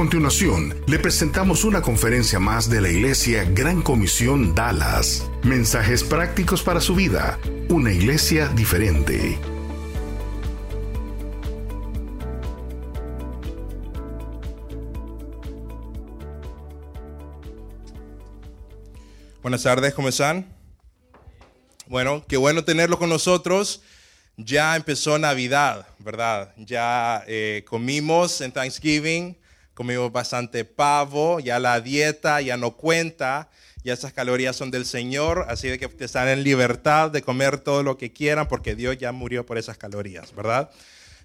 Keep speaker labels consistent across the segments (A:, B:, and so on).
A: Continuación, le presentamos una conferencia más de la Iglesia Gran Comisión Dallas. Mensajes prácticos para su vida. Una iglesia diferente.
B: Buenas tardes, ¿cómo están? Bueno, qué bueno tenerlo con nosotros. Ya empezó Navidad, ¿verdad? Ya eh, comimos en Thanksgiving, comimos bastante pavo, ya la dieta ya no cuenta, ya esas calorías son del Señor, así de que están en libertad de comer todo lo que quieran porque Dios ya murió por esas calorías, ¿verdad?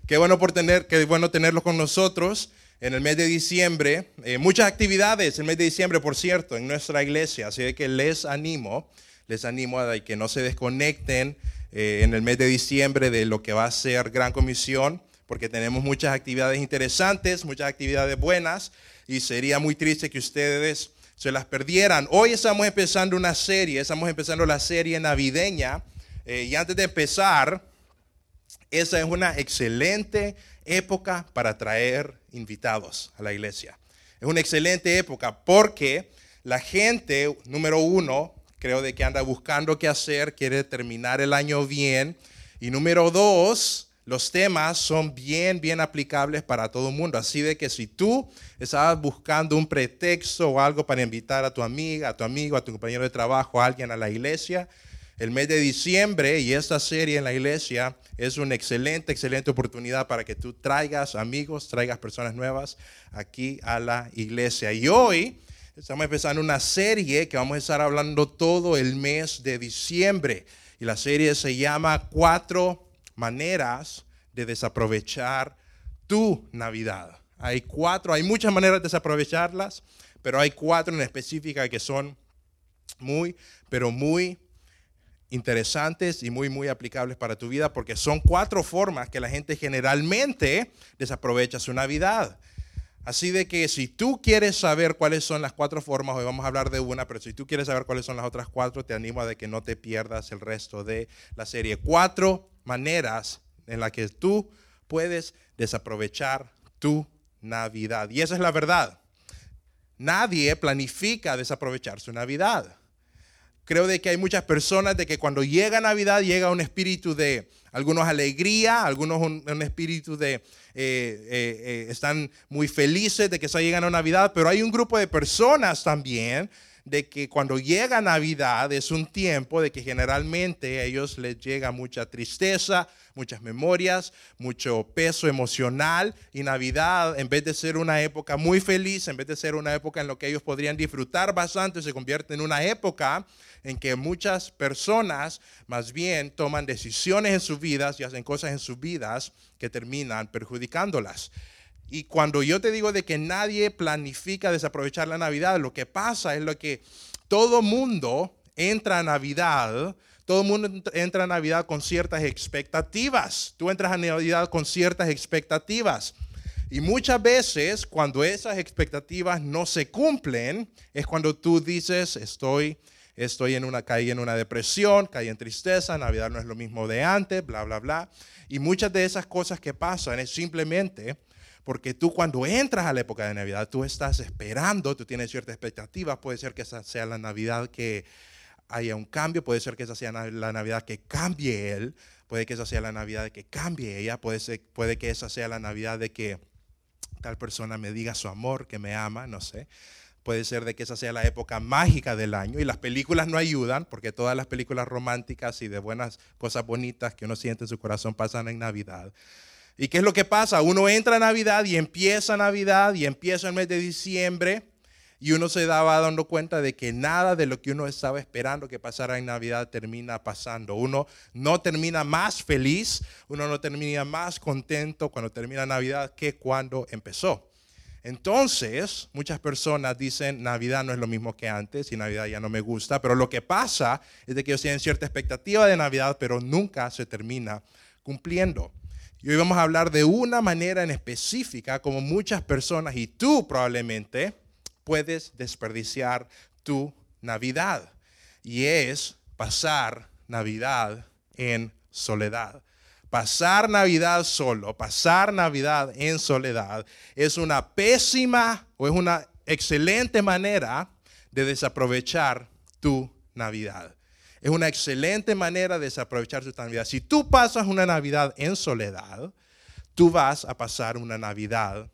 B: Qué bueno, por tener, qué bueno tenerlo con nosotros en el mes de diciembre. Eh, muchas actividades en el mes de diciembre, por cierto, en nuestra iglesia. Así que les animo, les animo a que no se desconecten eh, en el mes de diciembre de lo que va a ser Gran Comisión, porque tenemos muchas actividades interesantes, muchas actividades buenas, y sería muy triste que ustedes se las perdieran. Hoy estamos empezando una serie, estamos empezando la serie navideña, eh, y antes de empezar, esa es una excelente época para traer invitados a la iglesia. Es una excelente época porque la gente, número uno, creo de que anda buscando qué hacer, quiere terminar el año bien. Y número dos, los temas son bien, bien aplicables para todo el mundo. Así de que si tú estabas buscando un pretexto o algo para invitar a tu amiga, a tu amigo, a tu compañero de trabajo, a alguien a la iglesia, el mes de diciembre y esta serie en la iglesia es una excelente, excelente oportunidad para que tú traigas amigos, traigas personas nuevas aquí a la iglesia. Y hoy estamos empezando una serie que vamos a estar hablando todo el mes de diciembre. Y la serie se llama Cuatro maneras de desaprovechar tu Navidad. Hay cuatro, hay muchas maneras de desaprovecharlas, pero hay cuatro en específica que son muy, pero muy interesantes y muy, muy aplicables para tu vida porque son cuatro formas que la gente generalmente desaprovecha su Navidad. Así de que si tú quieres saber cuáles son las cuatro formas, hoy vamos a hablar de una, pero si tú quieres saber cuáles son las otras cuatro, te animo a que no te pierdas el resto de la serie. Cuatro maneras en las que tú puedes desaprovechar tu Navidad. Y esa es la verdad. Nadie planifica desaprovechar su Navidad creo de que hay muchas personas de que cuando llega Navidad llega un espíritu de algunos alegría, algunos un, espíritu de eh, eh, eh, están muy felices de que está llegando Navidad, pero hay un grupo de personas también de que cuando llega Navidad es un tiempo de que generalmente a ellos les llega mucha tristeza, muchas memorias, mucho peso emocional y Navidad en vez de ser una época muy feliz, en vez de ser una época en la que ellos podrían disfrutar bastante, se convierte en una época en que muchas personas más bien toman decisiones en sus vidas y hacen cosas en sus vidas que terminan perjudicándolas. Y cuando yo te digo de que nadie planifica desaprovechar la Navidad, lo que pasa es lo que todo mundo entra a Navidad, todo mundo entra a Navidad con ciertas expectativas. Tú entras a Navidad con ciertas expectativas. Y muchas veces cuando esas expectativas no se cumplen, es cuando tú dices, estoy estoy en una, caí en una depresión, caí en tristeza, Navidad no es lo mismo de antes, bla, bla, bla. Y muchas de esas cosas que pasan es simplemente porque tú cuando entras a la época de Navidad, tú estás esperando, tú tienes cierta expectativa, puede ser que esa sea la Navidad que haya un cambio, puede ser que esa sea la Navidad que cambie él, puede que esa sea la Navidad que cambie ella, puede, ser, puede que esa sea la Navidad de que tal persona me diga su amor, que me ama, no sé. Puede ser de que esa sea la época mágica del año y las películas no ayudan porque todas las películas románticas y de buenas cosas bonitas que uno siente en su corazón pasan en Navidad. ¿Y qué es lo que pasa? Uno entra a Navidad y empieza Navidad y empieza el mes de diciembre y uno se daba dando cuenta de que nada de lo que uno estaba esperando que pasara en Navidad termina pasando. Uno no termina más feliz, uno no termina más contento cuando termina Navidad que cuando empezó. Entonces, muchas personas dicen, Navidad no es lo mismo que antes y Navidad ya no me gusta, pero lo que pasa es de que ellos tienen cierta expectativa de Navidad, pero nunca se termina cumpliendo. Y hoy vamos a hablar de una manera en específica como muchas personas y tú probablemente puedes desperdiciar tu Navidad. Y es pasar Navidad en soledad. Pasar Navidad solo, pasar Navidad en soledad es una pésima o es una excelente manera de desaprovechar tu Navidad. Es una excelente manera de desaprovechar tu Navidad. Si tú pasas una Navidad en soledad, tú vas a pasar una Navidad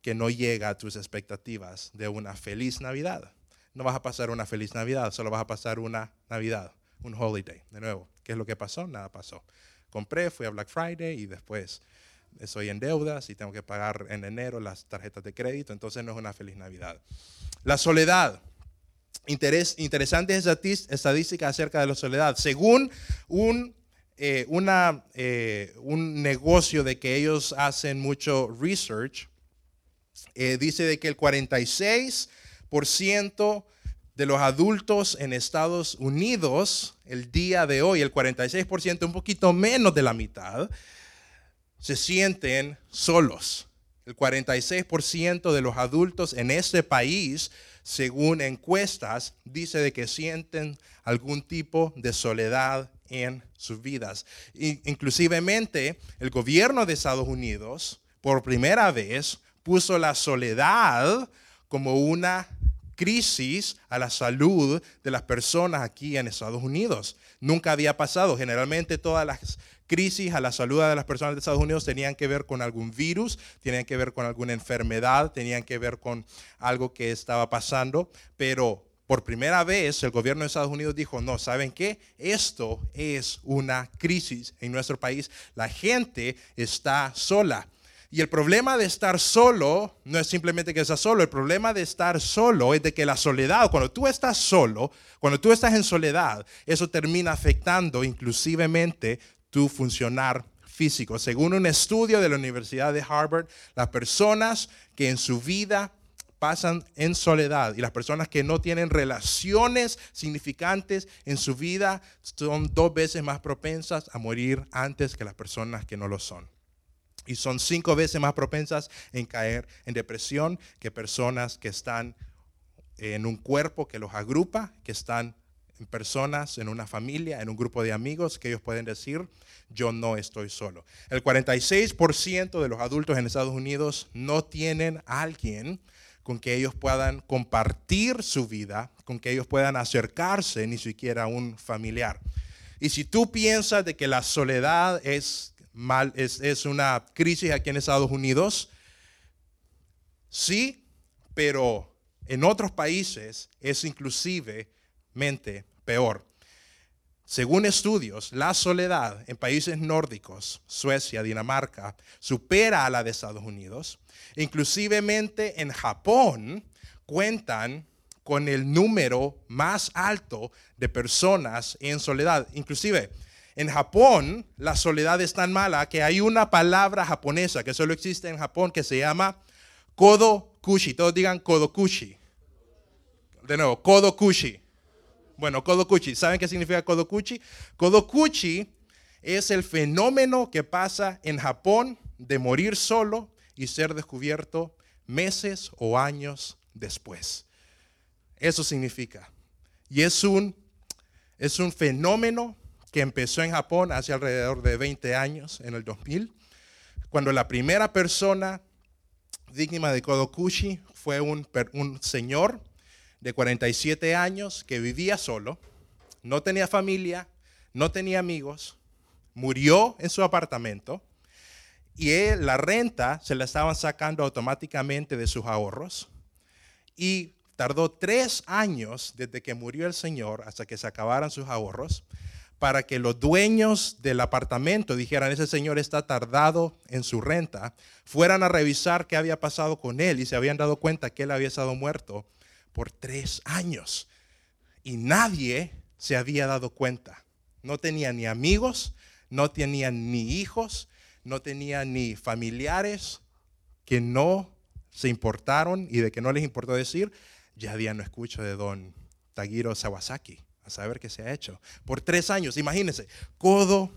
B: que no llega a tus expectativas de una feliz Navidad. No vas a pasar una feliz Navidad, solo vas a pasar una Navidad, un holiday. De nuevo, ¿qué es lo que pasó? Nada pasó. Compré, fui a Black Friday y después estoy en deudas y tengo que pagar en enero las tarjetas de crédito, entonces no es una feliz Navidad. La soledad. Interés, interesante estadística acerca de la soledad. Según un, eh, eh, un negocio de que ellos hacen mucho research, eh, dice de que el 46% de los adultos en Estados Unidos el día de hoy, el 46%, un poquito menos de la mitad, se sienten solos. El 46% de los adultos en este país, según encuestas, dice de que sienten algún tipo de soledad en sus vidas. Inclusivemente, el gobierno de Estados Unidos, por primera vez, puso la soledad como una crisis a la salud de las personas aquí en Estados Unidos. Nunca había pasado. Generalmente todas las crisis a la salud de las personas de Estados Unidos tenían que ver con algún virus, tenían que ver con alguna enfermedad, tenían que ver con algo que estaba pasando, pero por primera vez el gobierno de Estados Unidos dijo, no, ¿saben qué? Esto es una crisis en nuestro país. La gente está sola. Y el problema de estar solo no es simplemente que estás solo, el problema de estar solo es de que la soledad, cuando tú estás solo, cuando tú estás en soledad, eso termina afectando inclusivemente tu funcionar físico. Según un estudio de la Universidad de Harvard, las personas que en su vida pasan en soledad y las personas que no tienen relaciones significantes en su vida son dos veces más propensas a morir antes que las personas que no lo son y son cinco veces más propensas en caer en depresión que personas que están en un cuerpo que los agrupa, que están en personas, en una familia, en un grupo de amigos, que ellos pueden decir, yo no estoy solo. El 46% de los adultos en Estados Unidos no tienen a alguien con que ellos puedan compartir su vida, con que ellos puedan acercarse, ni siquiera a un familiar. Y si tú piensas de que la soledad es mal, es, una crisis aquí en Estados Unidos. Sí, pero en otros países es inclusivemente peor. Según estudios, la soledad en países nórdicos, Suecia, Dinamarca, supera a la de Estados Unidos. Inclusivemente en Japón cuentan con el número más alto de personas en soledad. Inclusive en Japón, la soledad es tan mala que hay una palabra japonesa que solo existe en Japón que se llama kodokushi. Todos digan kodokushi. De nuevo, kodokushi. Bueno, kodokushi. ¿Saben qué significa kodokushi? Kodokushi es el fenómeno que pasa en Japón de morir solo y ser descubierto meses o años después. Eso significa. Y es un, es un fenómeno que empezó en Japón hace alrededor de 20 años, en el 2000, cuando la primera persona víctima de Kodokushi fue un, un señor de 47 años que vivía solo, no tenía familia, no tenía amigos, murió en su apartamento y la renta se la estaban sacando automáticamente de sus ahorros y tardó tres años desde que murió el señor hasta que se acabaran sus ahorros para que los dueños del apartamento dijeran, ese señor está tardado en su renta, fueran a revisar qué había pasado con él y se habían dado cuenta que él había estado muerto por tres años. Y nadie se había dado cuenta. No tenía ni amigos, no tenía ni hijos, no tenía ni familiares que no se importaron y de que no les importó decir, ya día no escucho de don Tagiro Sawasaki, a saber qué se ha hecho. Por tres años, imagínense, Kodo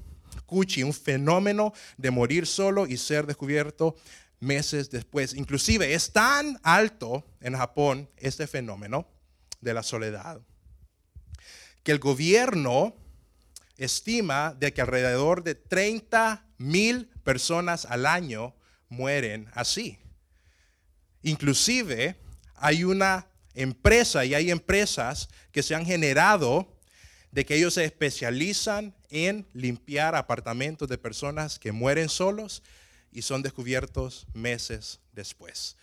B: Kuchi, un fenómeno de morir solo y ser descubierto meses después. Inclusive es tan alto en Japón este fenómeno de la soledad que el gobierno estima de que alrededor de 30 mil personas al año mueren así. Inclusive hay una empresa y hay empresas que se han generado de que ellos se especializan en limpiar apartamentos de personas que mueren solos y son descubiertos meses después.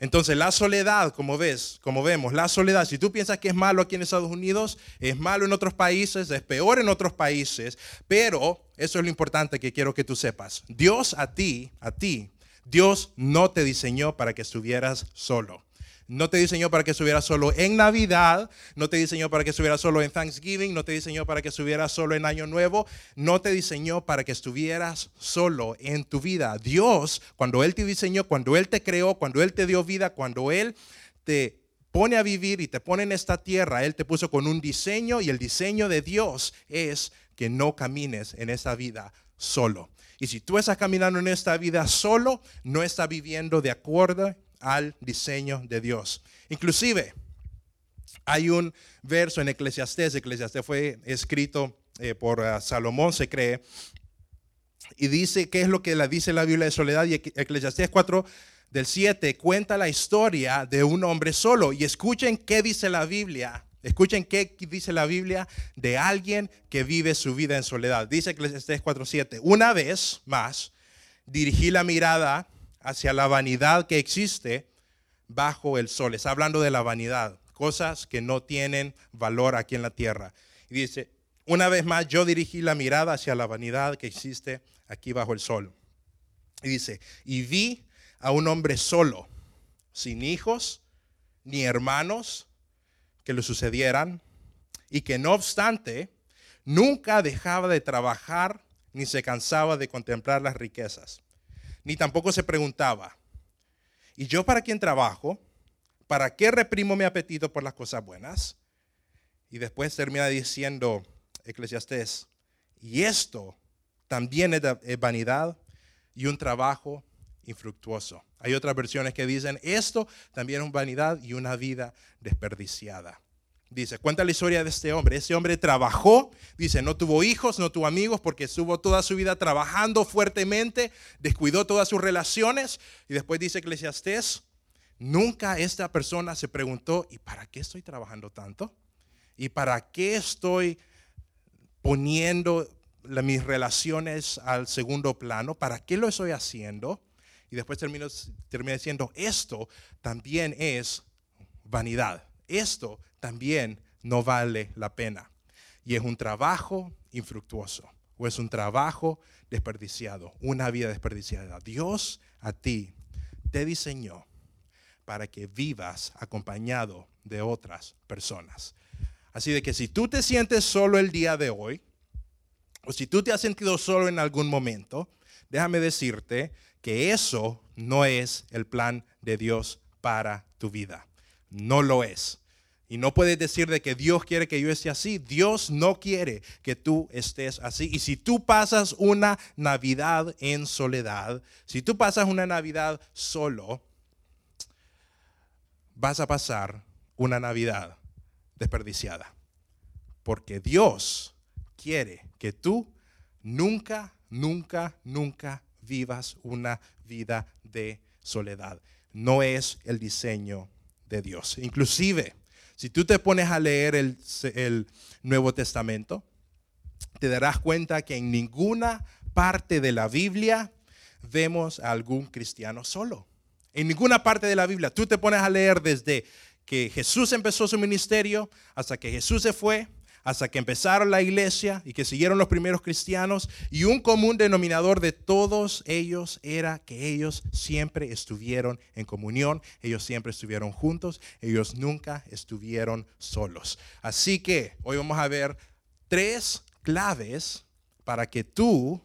B: Entonces, la soledad, como ves, como vemos, la soledad, si tú piensas que es malo aquí en Estados Unidos, es malo en otros países, es peor en otros países, pero eso es lo importante que quiero que tú sepas. Dios a ti, a ti, Dios no te diseñó para que estuvieras solo. No te diseñó para que estuvieras solo en Navidad, no te diseñó para que estuvieras solo en Thanksgiving, no te diseñó para que estuvieras solo en Año Nuevo, no te diseñó para que estuvieras solo en tu vida. Dios, cuando Él te diseñó, cuando Él te creó, cuando Él te dio vida, cuando Él te pone a vivir y te pone en esta tierra, Él te puso con un diseño y el diseño de Dios es que no camines en esa vida solo. Y si tú estás caminando en esta vida solo, no estás viviendo de acuerdo al diseño de Dios. Inclusive, hay un verso en Eclesiastés, Eclesiastés fue escrito eh, por ah, Salomón, se cree, y dice, ¿qué es lo que la dice la Biblia de soledad? Y Eclesiastés 4 del 7 cuenta la historia de un hombre solo. Y escuchen qué dice la Biblia. Escuchen qué dice la Biblia de alguien que vive su vida en soledad. Dice Eclesiastés 4:7. Una vez más, dirigí la mirada hacia la vanidad que existe bajo el sol. Está hablando de la vanidad, cosas que no tienen valor aquí en la tierra. Y dice, una vez más yo dirigí la mirada hacia la vanidad que existe aquí bajo el sol. Y dice, y vi a un hombre solo, sin hijos ni hermanos que le sucedieran, y que no obstante nunca dejaba de trabajar ni se cansaba de contemplar las riquezas ni tampoco se preguntaba, ¿y yo para quién trabajo? ¿Para qué reprimo mi apetito por las cosas buenas? Y después termina diciendo Eclesiastés, y esto también es vanidad y un trabajo infructuoso. Hay otras versiones que dicen, esto también es vanidad y una vida desperdiciada. Dice, cuenta la historia de este hombre. Ese hombre trabajó, dice, no tuvo hijos, no tuvo amigos porque estuvo toda su vida trabajando fuertemente, descuidó todas sus relaciones. Y después dice Eclesiastés, nunca esta persona se preguntó, ¿y para qué estoy trabajando tanto? ¿Y para qué estoy poniendo mis relaciones al segundo plano? ¿Para qué lo estoy haciendo? Y después termina, termina diciendo, esto también es vanidad. Esto también no vale la pena. Y es un trabajo infructuoso o es un trabajo desperdiciado, una vida desperdiciada. Dios a ti te diseñó para que vivas acompañado de otras personas. Así de que si tú te sientes solo el día de hoy, o si tú te has sentido solo en algún momento, déjame decirte que eso no es el plan de Dios para tu vida. No lo es. Y no puedes decir de que Dios quiere que yo esté así. Dios no quiere que tú estés así. Y si tú pasas una Navidad en soledad, si tú pasas una Navidad solo, vas a pasar una Navidad desperdiciada. Porque Dios quiere que tú nunca, nunca, nunca vivas una vida de soledad. No es el diseño de Dios. Inclusive, si tú te pones a leer el, Nuevo Testamento, te darás cuenta que en ninguna parte de la Biblia vemos a algún cristiano solo. En ninguna parte de la Biblia. Tú te pones a leer desde que Jesús empezó su ministerio hasta que Jesús se fue, hasta que empezaron la iglesia y que siguieron los primeros cristianos. Y un común denominador de todos ellos era que ellos siempre estuvieron en comunión, ellos siempre estuvieron juntos, ellos nunca estuvieron solos. Así que hoy vamos a ver tres claves para que tú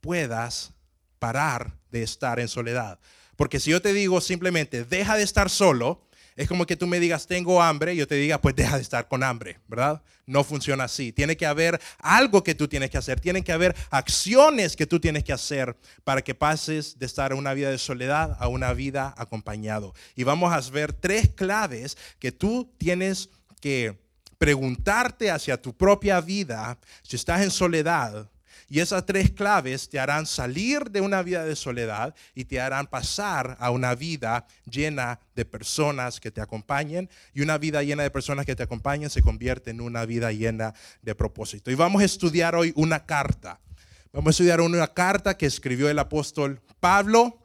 B: puedas parar de estar en soledad Porque si yo te digo simplemente, deja de estar solo, es como que tú me digas, tengo hambre, y yo te diga, pues deja de estar con hambre, ¿verdad? No funciona así. Tiene que haber algo que tú tienes que hacer, tienen que haber acciones que tú tienes que hacer para que pases de estar en una vida de soledad a una vida acompañado. Y vamos a ver tres claves que tú tienes que preguntarte hacia tu propia vida si estás en soledad y esas tres claves te harán salir de una vida de soledad y te harán pasar a una vida llena de personas que te acompañen. Y una vida llena de personas que te acompañen se convierte en una vida llena de propósito. Y vamos a estudiar hoy una carta. Vamos a estudiar una carta que escribió el apóstol Pablo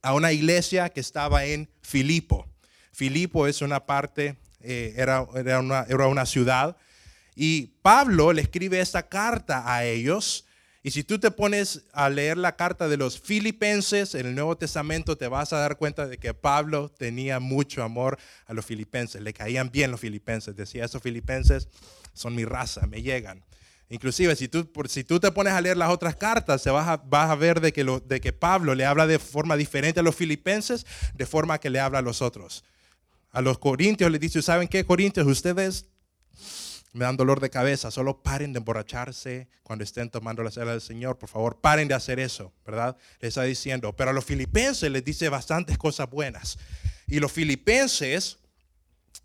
B: a una iglesia que estaba en Filipo. Filipo es una parte, eh, era, era, una, era una ciudad y Pablo le escribe esta carta a ellos. Y si tú te pones a leer la carta de los filipenses en el Nuevo Testamento, te vas a dar cuenta de que Pablo tenía mucho amor a los filipenses. Le caían bien los filipenses. Decía, esos filipenses son mi raza, me llegan. Inclusive, si tú, si tú te pones a leer las otras cartas, vas a, vas a ver de que, de que Pablo le habla de forma diferente a los filipenses, de forma que le habla a los otros. A los corintios les dice, ¿saben qué, corintios? Ustedes me dan dolor de cabeza. Solo paren de emborracharse cuando estén tomando la cena del Señor. Por favor, paren de hacer eso, ¿verdad? Le está diciendo. Pero a los filipenses les dice bastantes cosas buenas. Y los filipenses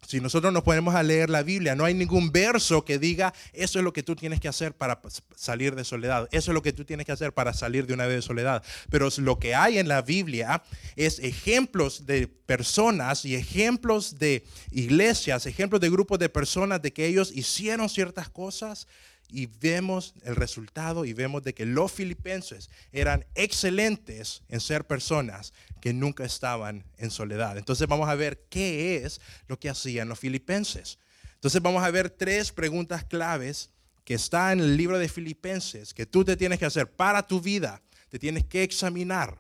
B: si nosotros nos ponemos a leer la Biblia, no hay ningún verso que diga, eso es lo que tú tienes que hacer para salir de soledad, eso es lo que tú tienes que hacer para salir de una vida de soledad. Pero lo que hay en la Biblia es ejemplos de personas y ejemplos de iglesias, ejemplos de grupos de personas de que ellos hicieron ciertas cosas y vemos el resultado y vemos de que los filipenses eran excelentes en ser personas que nunca estaban en soledad. Entonces vamos a ver qué es lo que hacían los filipenses. Entonces vamos a ver tres preguntas claves que están en el libro de Filipenses que tú te tienes que hacer para tu vida, te tienes que examinar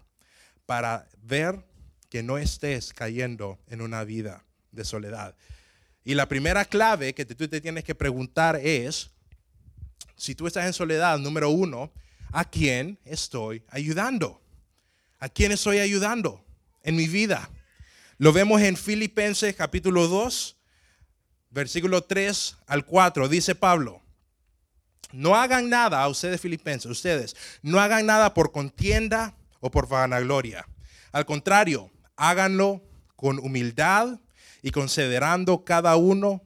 B: para ver que no estés cayendo en una vida de soledad. Y la primera clave que tú te tienes que preguntar es, si tú estás en soledad, número uno, ¿a quién estoy ayudando? ¿A quién estoy ayudando en mi vida? Lo vemos en Filipenses capítulo 2, versículo 3 al 4. Dice Pablo, no hagan nada a ustedes filipenses, ustedes, no hagan nada por contienda o por vanagloria. Al contrario, háganlo con humildad y considerando cada uno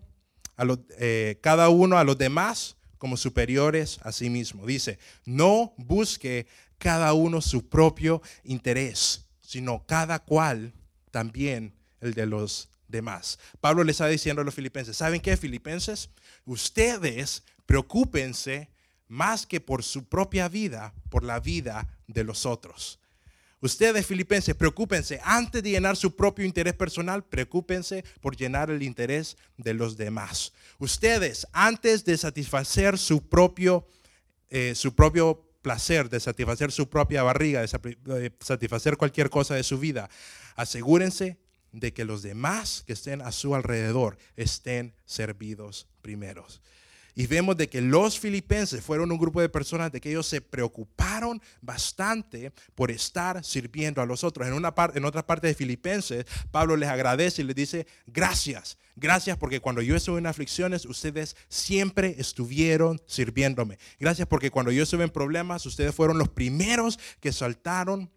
B: a los, eh, cada uno a los demás como superiores a sí mismo. Dice, no busque cada uno su propio interés, sino cada cual también el de los demás. Pablo le está diciendo a los filipenses, ¿saben qué, filipenses? Ustedes preocúpense más que por su propia vida, por la vida de los otros. Ustedes, filipenses, preocúpense antes de llenar su propio interés personal, preocúpense por llenar el interés de los demás. Ustedes, antes de satisfacer su propio, eh, su propio placer, de satisfacer su propia barriga, de satisfacer cualquier cosa de su vida, asegúrense de que los demás que estén a su alrededor estén servidos primeros. Y vemos de que los filipenses fueron un grupo de personas de que ellos se preocuparon bastante por estar sirviendo a los otros. En, una en otra parte de Filipenses, Pablo les agradece y les dice, gracias, gracias porque cuando yo estuve en aflicciones, ustedes siempre estuvieron sirviéndome. Gracias porque cuando yo estuve en problemas, ustedes fueron los primeros que saltaron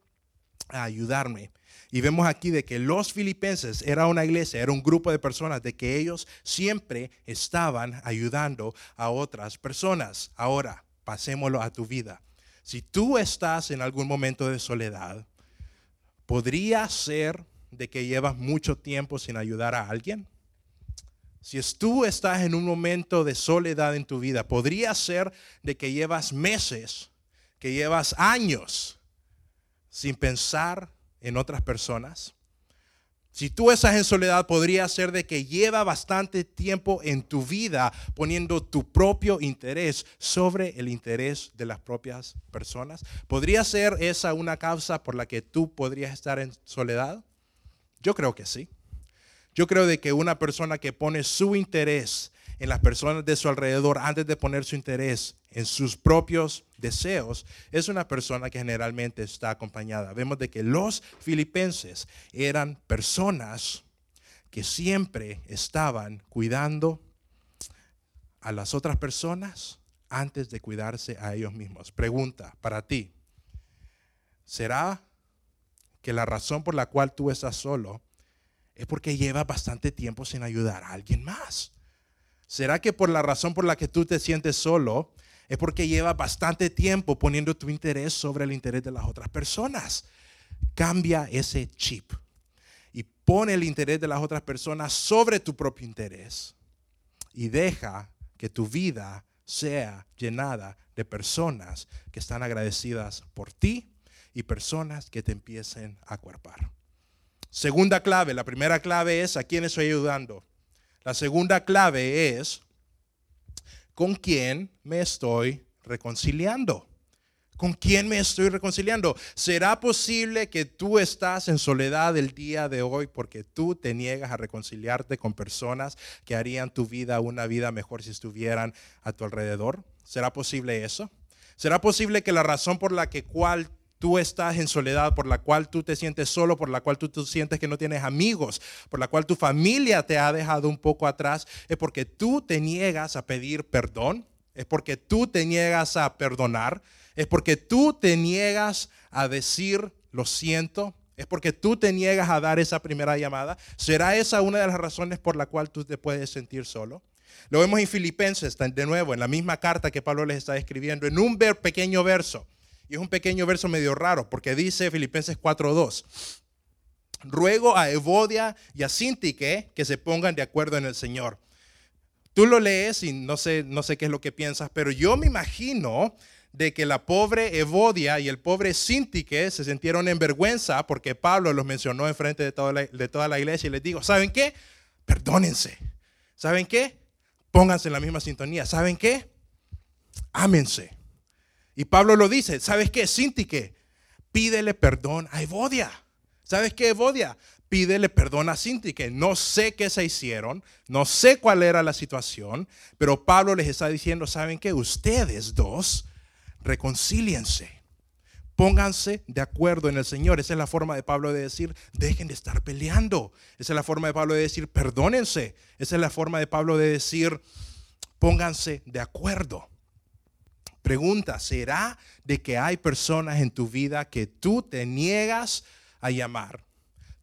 B: a ayudarme. Y vemos aquí de que los filipenses era una iglesia, era un grupo de personas, de que ellos siempre estaban ayudando a otras personas. Ahora, pasémoslo a tu vida. Si tú estás en algún momento de soledad, ¿podría ser de que llevas mucho tiempo sin ayudar a alguien? Si tú estás en un momento de soledad en tu vida, podría ser de que llevas meses, que llevas años sin pensar en otras personas. Si tú estás en soledad, podría ser de que lleva bastante tiempo en tu vida poniendo tu propio interés sobre el interés de las propias personas. ¿Podría ser esa una causa por la que tú podrías estar en soledad? Yo creo que sí. Yo creo de que una persona que pone su interés en las personas de su alrededor antes de poner su interés en sus propios deseos, es una persona que generalmente está acompañada. Vemos de que los filipenses eran personas que siempre estaban cuidando a las otras personas antes de cuidarse a ellos mismos. Pregunta para ti, ¿será que la razón por la cual tú estás solo es porque llevas bastante tiempo sin ayudar a alguien más? ¿Será que por la razón por la que tú te sientes solo es porque llevas bastante tiempo poniendo tu interés sobre el interés de las otras personas? Cambia ese chip y pone el interés de las otras personas sobre tu propio interés y deja que tu vida sea llenada de personas que están agradecidas por ti y personas que te empiecen a acuerpar. Segunda clave, la primera clave es a quién estoy ayudando. La segunda clave es con quién me estoy reconciliando. ¿Con quién me estoy reconciliando? ¿Será posible que tú estás en soledad el día de hoy porque tú te niegas a reconciliarte con personas que harían tu vida una vida mejor si estuvieran a tu alrededor? ¿Será posible eso? ¿Será posible que la razón por la que cual tú estás en soledad, por la cual tú te sientes solo, por la cual tú, sientes que no tienes amigos, por la cual tu familia te ha dejado un poco atrás, es porque tú te niegas a pedir perdón, es porque tú te niegas a perdonar, es porque tú te niegas a decir lo siento, es porque tú te niegas a dar esa primera llamada. ¿Será esa una de las razones por la cual tú te puedes sentir solo? Lo vemos en Filipenses, de nuevo, en la misma carta que Pablo les está escribiendo, en un pequeño verso. Y es un pequeño verso medio raro, porque dice Filipenses 4.2, ruego a Evodia y a Sintique que se pongan de acuerdo en el Señor. Tú lo lees y no sé, no sé qué es lo que piensas, pero yo me imagino de que la pobre Evodia y el pobre Sintique se sintieron en vergüenza porque Pablo los mencionó en frente de toda, la, de toda la iglesia y les digo, ¿saben qué? Perdónense. ¿Saben qué? Pónganse en la misma sintonía. ¿Saben qué? Ámense. Y Pablo lo dice, ¿sabes qué? Sintique, pídele perdón a Evodia. ¿Sabes qué, Evodia? Pídele perdón a Sintique. No sé qué se hicieron, no sé cuál era la situación, pero Pablo les está diciendo, ¿saben qué? Ustedes dos reconcíliense. Pónganse de acuerdo en el Señor. Esa es la forma de Pablo de decir, dejen de estar peleando. Esa es la forma de Pablo de decir, perdónense. Esa es la forma de Pablo de decir, pónganse de acuerdo. Pregunta, ¿será de que hay personas en tu vida que tú te niegas a llamar?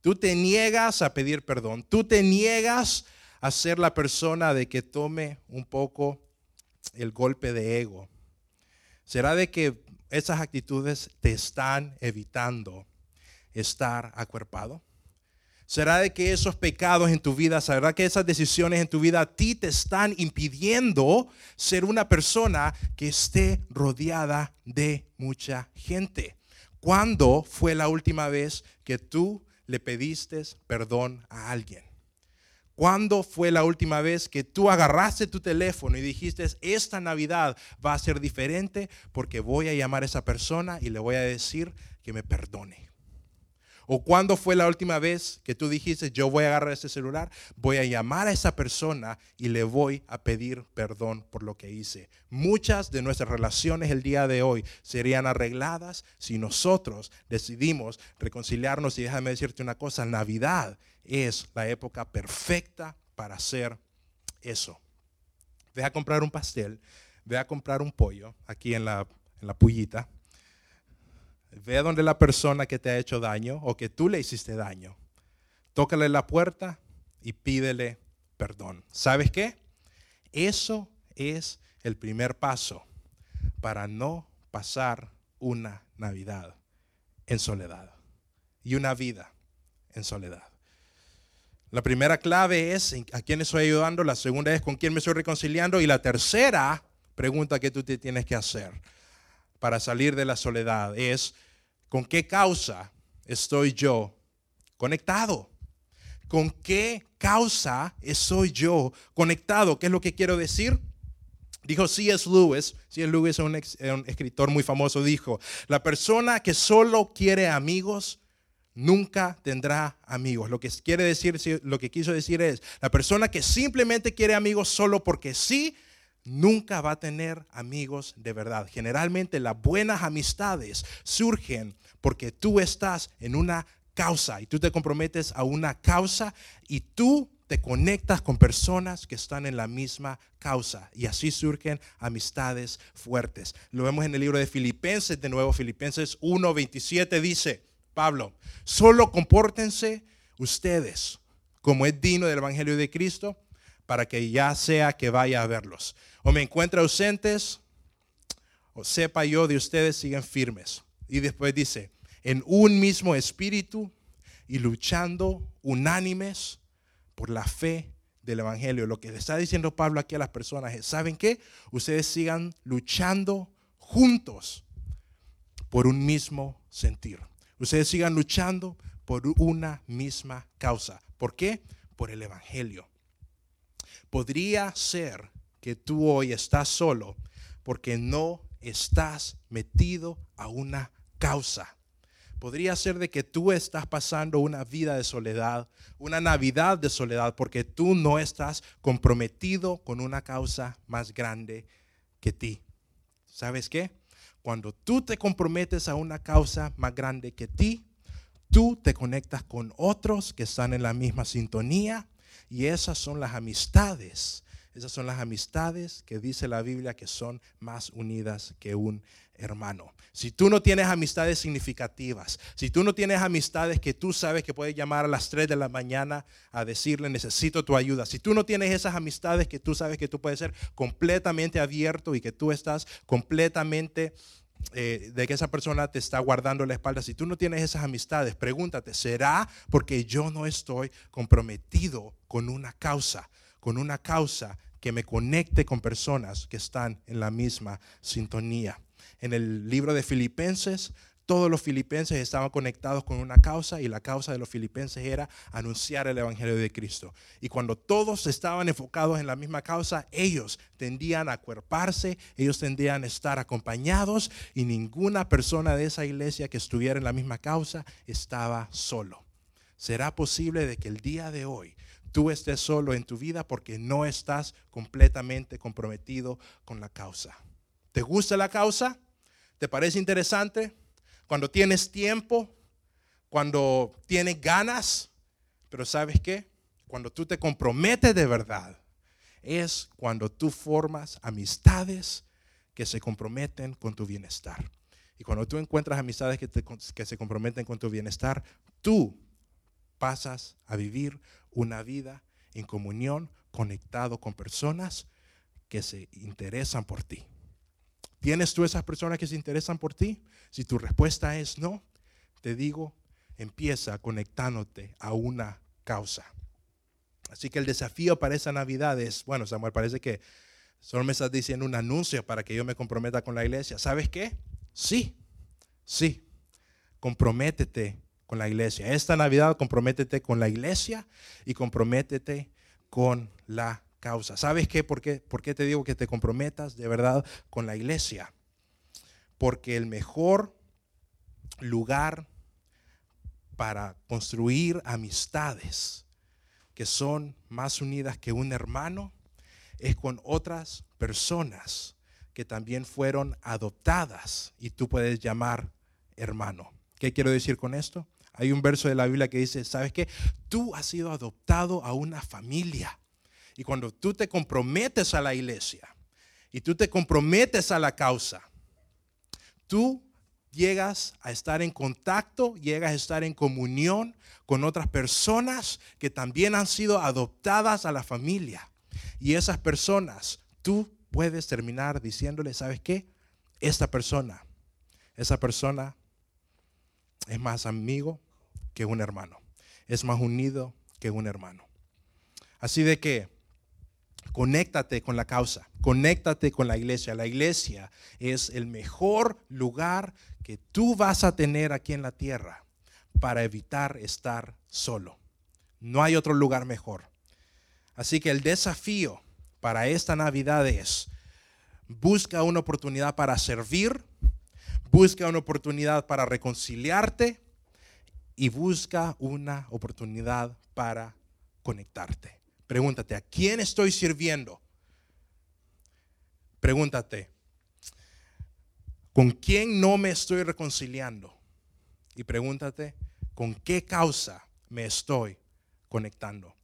B: Tú te niegas a pedir perdón. Tú te niegas a ser la persona de que tome un poco el golpe de ego ¿Será de que esas actitudes te están evitando estar acuerpado? ¿Será de que esos pecados en tu vida, será que esas decisiones en tu vida a ti te están impidiendo ser una persona que esté rodeada de mucha gente? ¿Cuándo fue la última vez que tú le pediste perdón a alguien? ¿Cuándo fue la última vez que tú agarraste tu teléfono y dijiste, esta Navidad va a ser diferente porque voy a llamar a esa persona y le voy a decir que me perdone? ¿O cuándo fue la última vez que tú dijiste, yo voy a agarrar ese celular, voy a llamar a esa persona y le voy a pedir perdón por lo que hice? Muchas de nuestras relaciones el día de hoy serían arregladas si nosotros decidimos reconciliarnos. Y déjame decirte una cosa, Navidad es la época perfecta para hacer eso. Ve a comprar un pastel, ve a comprar un pollo aquí en la, en la pullita. Ve donde la persona que te ha hecho daño o que tú le hiciste daño. Tócale la puerta y pídele perdón. ¿Sabes qué? Eso es el primer paso para no pasar una Navidad en soledad y una vida en soledad. La primera clave es a quién estoy ayudando, la segunda es con quién me estoy reconciliando y la tercera pregunta que tú te tienes que hacer para salir de la soledad es con qué causa estoy yo conectado. ¿Con qué causa estoy yo conectado? ¿Qué es lo que quiero decir? Dijo C.S. Lewis, C.S. Lewis es un, un escritor muy famoso, dijo, la persona que solo quiere amigos nunca tendrá amigos. Lo que quiere decir, lo que quiso decir es, la persona que simplemente quiere amigos solo porque sí, nunca va a tener amigos de verdad. Generalmente las buenas amistades surgen porque tú estás en una causa y tú te comprometes a una causa y tú te conectas con personas que están en la misma causa y así surgen amistades fuertes. Lo vemos en el libro de Filipenses, de nuevo Filipenses 1:27 dice, Pablo, solo compórtense ustedes como es digno del evangelio de Cristo para que ya sea que vaya a verlos. O me encuentre ausentes o sepa yo de ustedes siguen firmes. Y después dice, en un mismo espíritu y luchando unánimes por la fe del Evangelio. Lo que le está diciendo Pablo aquí a las personas es, ¿saben qué? Ustedes sigan luchando juntos por un mismo sentir. Ustedes sigan luchando por una misma causa. ¿Por qué? Por el Evangelio. Podría ser que tú hoy estás solo porque no estás metido a una causa. Podría ser de que tú estás pasando una vida de soledad, una Navidad de soledad, porque tú no estás comprometido con una causa más grande que ti. ¿Sabes qué? Cuando tú te comprometes a una causa más grande que ti, tú te conectas con otros que están en la misma sintonía y esas son las amistades. Esas son las amistades que dice la Biblia que son más unidas que un hermano. Si tú no tienes amistades significativas, si tú no tienes amistades que tú sabes que puedes llamar a las 3 de la mañana a decirle necesito tu ayuda, si tú no tienes esas amistades que tú sabes que tú puedes ser completamente abierto y que tú estás completamente eh, de que esa persona te está guardando la espalda, si tú no tienes esas amistades, pregúntate, ¿será porque yo no estoy comprometido con una causa, con una causa que me conecte con personas que están en la misma sintonía? en el libro de Filipenses, todos los filipenses estaban conectados con una causa y la causa de los filipenses era anunciar el Evangelio de Cristo. Y cuando todos estaban enfocados en la misma causa, ellos tendían a acuerparse, ellos tendían a estar acompañados y ninguna persona de esa iglesia que estuviera en la misma causa estaba solo. ¿Será posible de que el día de hoy tú estés solo en tu vida porque no estás completamente comprometido con la causa? ¿Te gusta la causa? ¿Te parece interesante? Cuando tienes tiempo, cuando tienes ganas, pero ¿sabes qué? Cuando tú te comprometes de verdad, es cuando tú formas amistades que se comprometen con tu bienestar. Y cuando tú encuentras amistades que, que se comprometen con tu bienestar, tú pasas a vivir una vida en comunión, conectado con personas que se interesan por ti. ¿Tienes tú esas personas que se interesan por ti? Si tu respuesta es no, te digo, empieza conectándote a una causa. Así que el desafío para esa Navidad es, bueno, Samuel, parece que solo me estás diciendo un anuncio para que yo me comprometa con la iglesia. ¿Sabes qué? Sí, sí, comprométete con la iglesia. Esta Navidad comprométete con la iglesia y comprométete con la causa. ¿Sabes qué? ¿Por qué? ¿Por qué te digo que te comprometas de verdad con la iglesia? Porque el mejor lugar para construir amistades que son más unidas que un hermano es con otras personas que también fueron adoptadas y tú puedes llamar hermano. ¿Qué quiero decir con esto? Hay un verso de la Biblia que dice, ¿sabes qué? Tú has sido adoptado a una familia. Y cuando tú te comprometes a la iglesia y tú te comprometes a la causa, tú llegas a estar en contacto, llegas a estar en comunión con otras personas que también han sido adoptadas a la familia. Y esas personas, tú puedes terminar diciéndole, ¿sabes qué? Esta persona, esa persona es más amigo que un hermano, es más unido que un hermano. Así de que Conéctate con la causa, conéctate con la iglesia. La iglesia es el mejor lugar que tú vas a tener aquí en la tierra para evitar estar solo. No hay otro lugar mejor. Así que el desafío para esta Navidad es, busca una oportunidad para servir, busca una oportunidad para reconciliarte y busca una oportunidad para conectarte. Pregúntate, ¿a quién estoy sirviendo? Pregúntate, ¿con quién no me estoy reconciliando? Y pregúntate, ¿con qué causa me estoy conectando?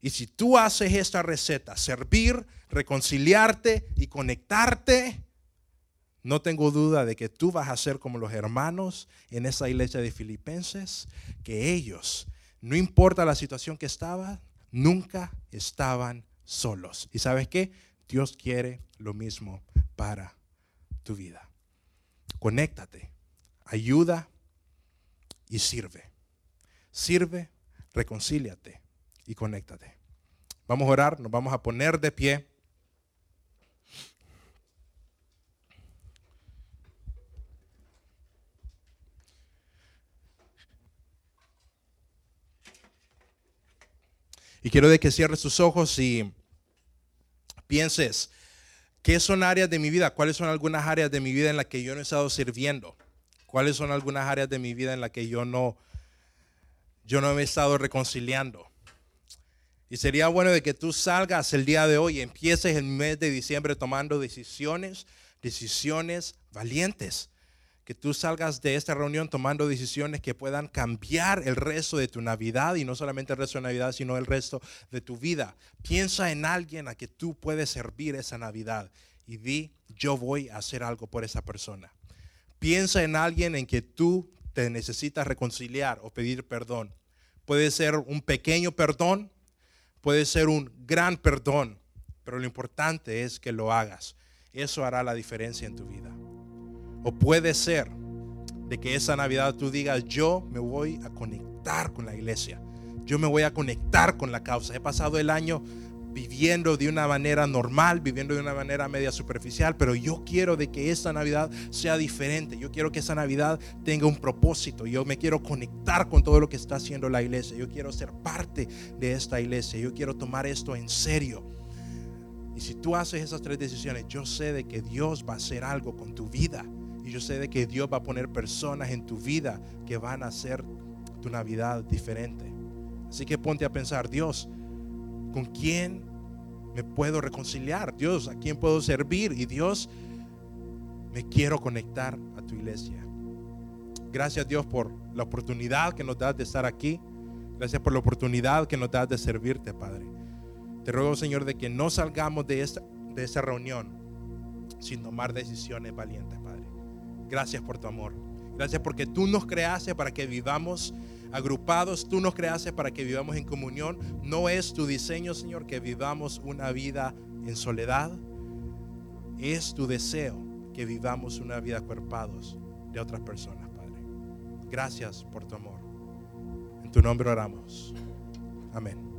B: Y si tú haces esta receta, servir, reconciliarte y conectarte, no tengo duda de que tú vas a ser como los hermanos en esa iglesia de Filipenses, que ellos, no importa la situación que estaban, nunca estaban solos. ¿Y sabes qué? Dios quiere lo mismo para tu vida. Conéctate, ayuda y sirve. Sirve, reconcíliate y conéctate. Vamos a orar, nos vamos a poner de pie. Y quiero de que cierres tus ojos y pienses, ¿qué son áreas de mi vida? ¿Cuáles son algunas áreas de mi vida en las que yo no he estado sirviendo? ¿Cuáles son algunas áreas de mi vida en las que yo no, yo no me he estado reconciliando? Y sería bueno de que tú salgas el día de hoy y empieces el mes de diciembre tomando decisiones, decisiones valientes que tú salgas de esta reunión tomando decisiones que puedan cambiar el resto de tu Navidad y no solamente el resto de Navidad, sino el resto de tu vida. Piensa en alguien a que tú puedes servir esa Navidad y di, yo voy a hacer algo por esa persona. Piensa en alguien en que tú te necesitas reconciliar o pedir perdón. Puede ser un pequeño perdón, puede ser un gran perdón, pero lo importante es que lo hagas. Eso hará la diferencia en tu vida. O puede ser de que esa Navidad tú digas, yo me voy a conectar con la iglesia. Yo me voy a conectar con la causa. He pasado el año viviendo de una manera normal, viviendo de una manera media superficial, pero yo quiero de que esta Navidad sea diferente. Yo quiero que esa Navidad tenga un propósito. Yo me quiero conectar con todo lo que está haciendo la iglesia. Yo quiero ser parte de esta iglesia. Yo quiero tomar esto en serio. Y si tú haces esas tres decisiones, yo sé de que Dios va a hacer algo con tu vida. Y yo sé de que Dios va a poner personas en tu vida que van a hacer tu Navidad diferente. Así que ponte a pensar, Dios, ¿con quién me puedo reconciliar? Dios, ¿a quién puedo servir? Y Dios, me quiero conectar a tu iglesia. Gracias Dios por la oportunidad que nos das de estar aquí. Gracias por la oportunidad que nos das de servirte, Padre. Te ruego, Señor, de que no salgamos de esta, de esta reunión sin tomar decisiones valientes. Gracias por tu amor. Gracias porque tú nos creaste para que vivamos agrupados, tú nos creaste para que vivamos en comunión. No es tu diseño, Señor, que vivamos una vida en soledad. Es tu deseo que vivamos una vida cuerpados de otras personas, Padre. Gracias por tu amor. En tu nombre oramos. Amén.